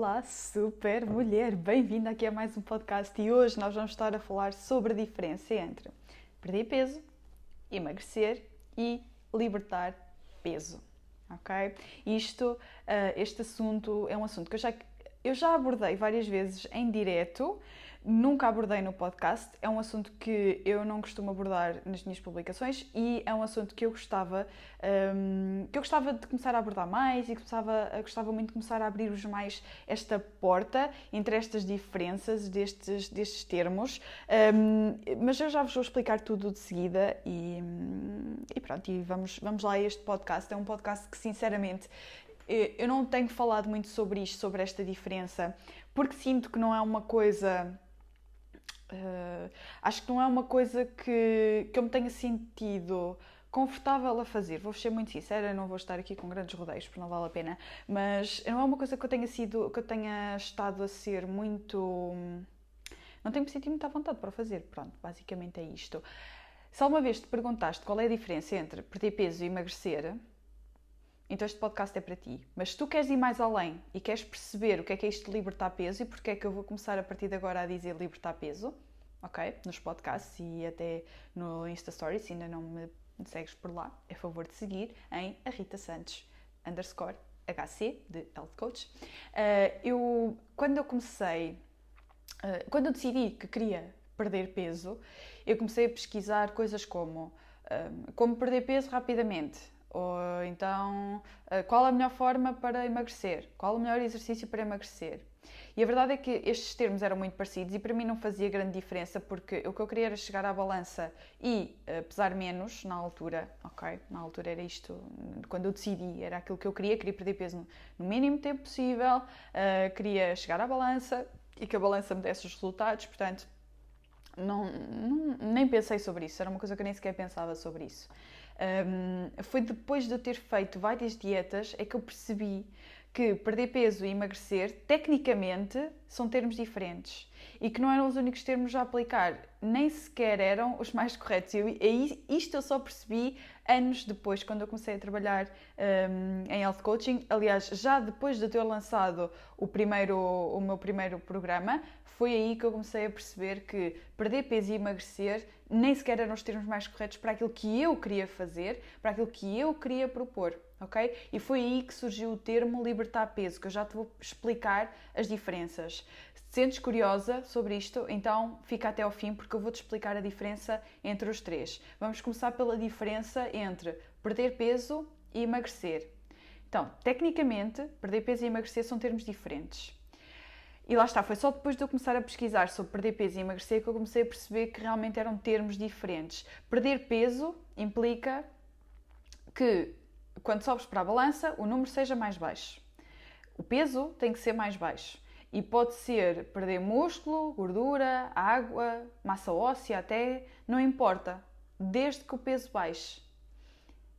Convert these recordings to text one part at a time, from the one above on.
Olá, super mulher! Bem-vinda aqui a mais um podcast e hoje nós vamos estar a falar sobre a diferença entre perder peso, emagrecer e libertar peso, ok? Isto, uh, este assunto é um assunto que eu já, eu já abordei várias vezes em direto, Nunca abordei no podcast, é um assunto que eu não costumo abordar nas minhas publicações e é um assunto que eu gostava, um, que eu gostava de começar a abordar mais e gostava, gostava muito de começar a abrir-vos mais esta porta entre estas diferenças destes, destes termos. Um, mas eu já vos vou explicar tudo de seguida e, e pronto, e vamos, vamos lá a este podcast. É um podcast que sinceramente eu não tenho falado muito sobre isto, sobre esta diferença, porque sinto que não é uma coisa Uh, acho que não é uma coisa que, que eu me tenha sentido confortável a fazer. Vou ser muito sincera, não vou estar aqui com grandes rodeios, porque não vale a pena, mas não é uma coisa que eu tenha sido, que eu tenha estado a ser muito. Não tenho me sentido muito à vontade para fazer. Pronto, basicamente é isto. Se alguma vez te perguntaste qual é a diferença entre perder peso e emagrecer, então este podcast é para ti. Mas se tu queres ir mais além e queres perceber o que é que é isto de libertar peso e porque é que eu vou começar a partir de agora a dizer libertar peso, ok? Nos podcasts e até no Insta Stories, se ainda não me segues por lá, é favor de seguir em a Rita Santos underscore HC de Health Coach. Uh, eu, quando eu comecei, uh, quando eu decidi que queria perder peso, eu comecei a pesquisar coisas como uh, como perder peso rapidamente, ou então, eh, qual a melhor forma para emagrecer? Qual o melhor exercício para emagrecer? E a verdade é que estes termos eram muito parecidos e para mim não fazia grande diferença porque o que eu queria era chegar à balança e uh, pesar menos na altura, ok? Na altura era isto, quando eu decidi, era aquilo que eu queria, queria perder peso no, mínimo tempo possível, uh, queria chegar à balança e que a balança me desse os resultados, portanto, não, não, nem pensei sobre isso, era uma coisa que eu nem sequer pensava sobre isso. Um, foi depois de eu ter feito várias dietas é que eu percebi que perder peso e emagrecer, tecnicamente, são termos diferentes e que não eram os únicos termos a aplicar, nem sequer eram os mais corretos. E isto eu só percebi anos depois, quando eu comecei a trabalhar um, em health coaching. Aliás, já depois de ter lançado o, primeiro, o meu primeiro programa, foi aí que eu comecei a perceber que perder peso e emagrecer nem sequer eram os termos mais corretos para aquilo que eu queria fazer, para aquilo que eu queria propor ok? E foi aí que surgiu o termo libertar peso, que eu já te vou explicar as diferenças. Se sentes curiosa sobre isto, então fica até ao fim porque eu vou-te explicar a diferença entre os três. Vamos começar pela diferença entre perder peso e emagrecer. Então, tecnicamente, perder peso e emagrecer são termos diferentes. E lá está, foi só depois de eu começar a pesquisar sobre perder peso e emagrecer que eu comecei a perceber que realmente eram termos diferentes. Perder peso implica que quando sobes para a balança, o número seja mais baixo. O peso tem que ser mais baixo. E pode ser perder músculo, gordura, água, massa óssea até, não importa, desde que o peso baixe.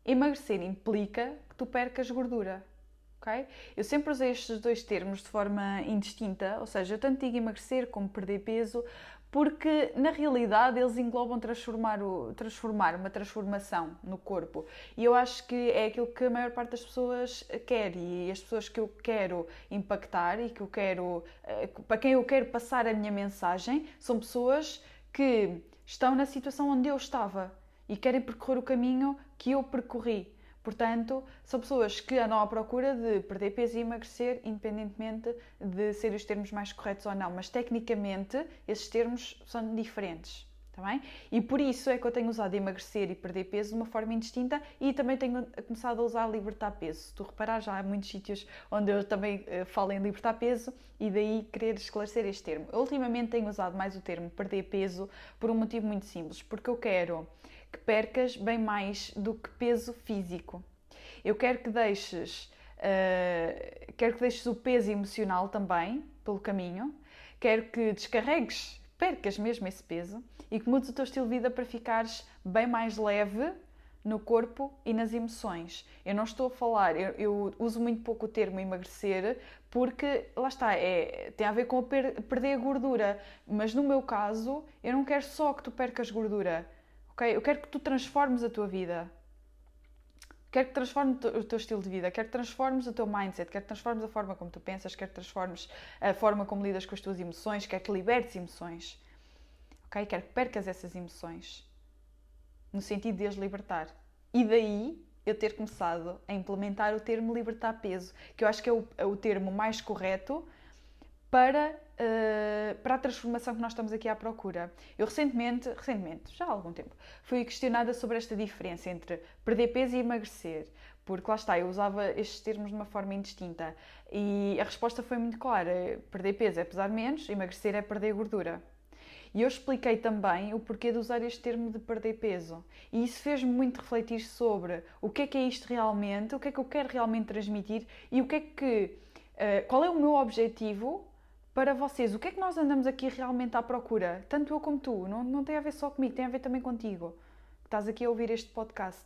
Emagrecer implica tu percas gordura. Okay? Eu sempre usei estes dois termos de forma indistinta, ou seja, eu tanto digo emagrecer como perder peso, porque na realidade eles englobam transformar, o, transformar uma transformação no corpo. E eu acho que é aquilo que a maior parte das pessoas quer e as pessoas que eu quero impactar e que eu quero, eh, para quem eu quero passar a minha mensagem são pessoas que estão na situação onde eu estava e querem percorrer o caminho que eu percorri. Portanto, são pessoas que andam à procura de perder peso e emagrecer, independentemente de ser os termos mais corretos ou não. Mas, tecnicamente, esses termos são diferentes. Tá? E por isso é que eu tenho usado emagrecer e perder peso de uma forma indistinta e também tenho começado a usar libertar peso. Se tu reparar, já há muitos sítios onde eu também uh, falo em libertar peso e daí querer esclarecer este termo. Eu, ultimamente tenho usado mais o termo perder peso por um motivo muito simples, porque eu quero que percas bem mais do que peso físico. Eu quero que deixes, uh, quero que deixes o peso emocional também pelo caminho. Quero que descarregues, percas mesmo esse peso e que mudes o teu estilo de vida para ficares bem mais leve no corpo e nas emoções. Eu não estou a falar, eu, eu, uso muito pouco o termo emagrecer porque, lá está, é, tem a ver com a per, perder a gordura. Mas no meu caso, eu não quero só que tu percas gordura, ok? Eu quero que tu transformes a tua vida. Quero que transformes o teu estilo de vida, quero que transformes o teu mindset, quero que transformes a forma como tu pensas, quero que transformes a forma como lidas com as tuas emoções, quero que libertes emoções. Ok? Quero que percas essas emoções no sentido de as libertar. E daí eu ter começado a implementar o termo libertar peso, que eu acho que é o, é o termo mais correto para, uh, para a transformação que nós estamos aqui à procura. Eu recentemente, recentemente, já há algum tempo, fui questionada sobre esta diferença entre perder peso e emagrecer, porque lá está, eu usava estes termos de uma forma indistinta e a resposta foi muito clara: perder peso é pesar menos, emagrecer é perder gordura. E eu expliquei também o porquê de usar este termo de perder peso. E isso fez-me muito refletir sobre o que é que é isto realmente, o que é que eu quero realmente transmitir e o que é que. Uh, qual é o meu objetivo para vocês? O que é que nós andamos aqui realmente à procura? Tanto eu como tu. Não, não tem a ver só comigo, tem a ver também contigo. Que estás aqui a ouvir este podcast.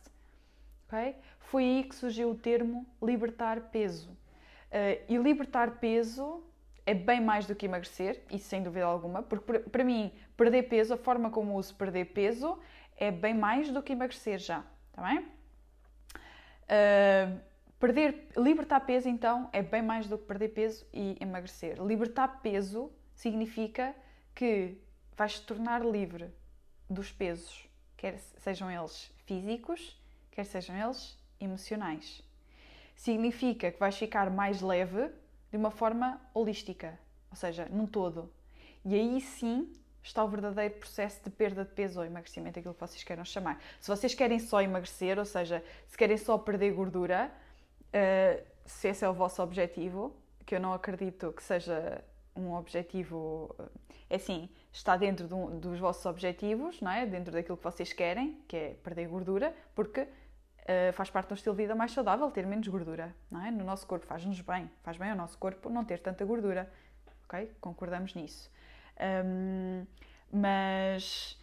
Okay? Foi aí que surgiu o termo libertar peso. Uh, e libertar peso é bem mais do que emagrecer, isso sem dúvida alguma, porque para mim, perder peso, a forma como uso perder peso, é bem mais do que emagrecer já, tá bem? Uh, perder, libertar peso, então, é bem mais do que perder peso e emagrecer. Libertar peso significa que vais te tornar livre dos pesos, quer sejam eles físicos, quer sejam eles emocionais. Significa que vais ficar mais leve de uma forma holística, ou seja, num todo. E aí sim está o verdadeiro processo de perda de peso ou emagrecimento, aquilo que vocês queiram chamar. Se vocês querem só emagrecer, ou seja, se querem só perder gordura, uh, se esse é o vosso objetivo, que eu não acredito que seja um objetivo, é assim, está dentro de um, dos vossos objetivos, não é? Dentro daquilo que vocês querem, que é perder gordura, porque uh, faz parte de um estilo de vida mais saudável ter menos gordura, não é? No nosso corpo faz-nos bem, faz bem ao nosso corpo não ter tanta gordura, ok? Concordamos nisso. Um, mas,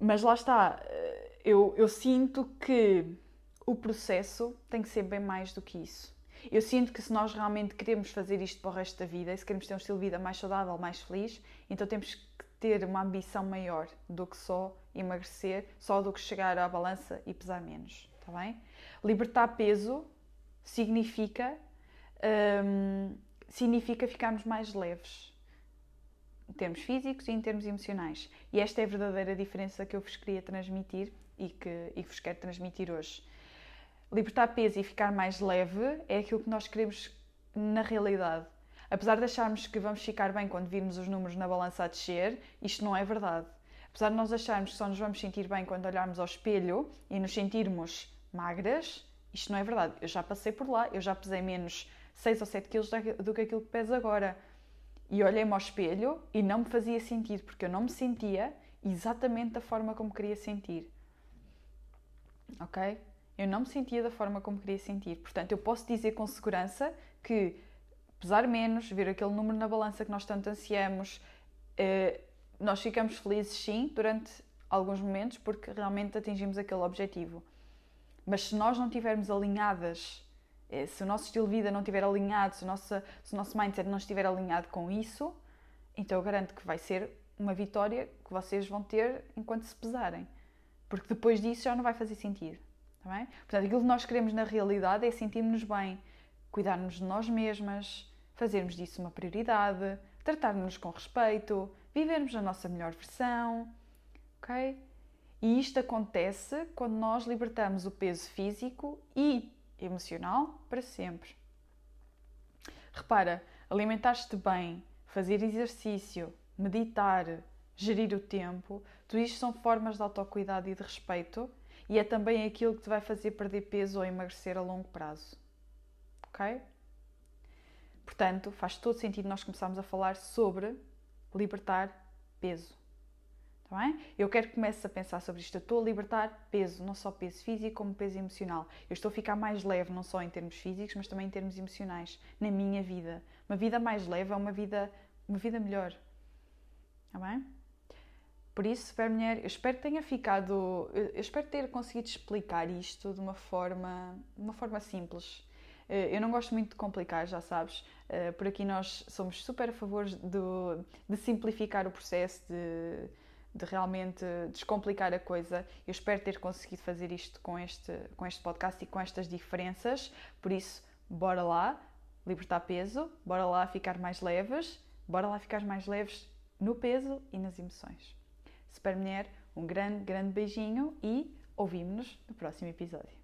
mas lá está, eh, eu, eu sinto que o processo tem que ser bem mais do que isso. Eu sinto que se nós realmente queremos fazer isto para o resto da vida, e se queremos ter um estilo de vida mais saudável, mais feliz, então temos que ter uma ambição maior do que só emagrecer, só do que chegar à balança e pesar menos está bem? Libertar peso significa, hum, significa ficarmos mais leves em termos físicos e em termos emocionais. E esta é a verdadeira diferença que eu vos queria transmitir e que, e que vos quero transmitir hoje. Libertar peso e ficar mais leve é aquilo que nós queremos na realidade. Apesar de acharmos que vamos ficar bem quando virmos os números na balança a descer, isto não é verdade. Apesar de nós acharmos que só nos vamos sentir bem quando olharmos ao espelho e nos sentirmos magras, isto não é verdade. Eu já passei por lá, eu já pesei menos 6 ou 7 quilos do que aquilo que peso agora. E olhei-me ao espelho e não me fazia sentido, porque eu não me sentia exatamente da forma como queria sentir. Ok? Eu não me sentia da forma como queria sentir. Portanto, eu posso dizer com segurança que pesar menos, ver aquele número na balança que nós tanto ansiamos, eh, nós ficamos felizes sim durante alguns momentos porque realmente atingimos aquele objetivo. Mas se nós não estivermos alinhadas, eh, se o nosso estilo de vida não estiver alinhado, se o nosso, se o nosso mindset não estiver alinhado com isso, então eu garanto que vai ser uma vitória que vocês vão ter enquanto se pesarem. Porque depois disso já não vai fazer sentido. Bem? Portanto, aquilo que nós queremos na realidade é sentirmos bem, cuidarmos de nós mesmas, fazermos disso uma prioridade, tratarmos-nos com respeito, vivermos a nossa melhor versão, ok? E isto acontece quando nós libertamos o peso físico e emocional para sempre. Repara, alimentar-te bem, fazer exercício, meditar, gerir o tempo, tudo isto são formas de autocuidado e de respeito e é também aquilo que te vai fazer perder peso ou emagrecer a longo prazo. Ok? Portanto, faz todo sentido nós começarmos a falar sobre libertar peso. Tá bem? Eu quero que comeces a pensar sobre isto. Eu estou a libertar peso, não só peso físico, como peso emocional. Eu estou a ficar mais leve, não só em termos físicos, mas também em termos emocionais, na minha vida. Uma vida mais leve é uma vida, uma vida melhor. Tá bem? Por isso, super mulher, eu espero que tenha ficado. Eu espero ter conseguido explicar isto de uma forma, de uma forma simples. Eh, eu não gosto muito de complicar, já sabes. Eh, por aqui nós somos super a favor de, de simplificar o processo, de de realmente descomplicar a coisa. Eu espero ter conseguido fazer isto com este, com este podcast e com estas diferenças. Por isso, bora lá libertar peso, bora lá ficar mais leves, bora lá ficar mais leves no peso e nas emoções. Super Mulher, um grande, grande beijinho e ouvimos-nos no próximo episódio.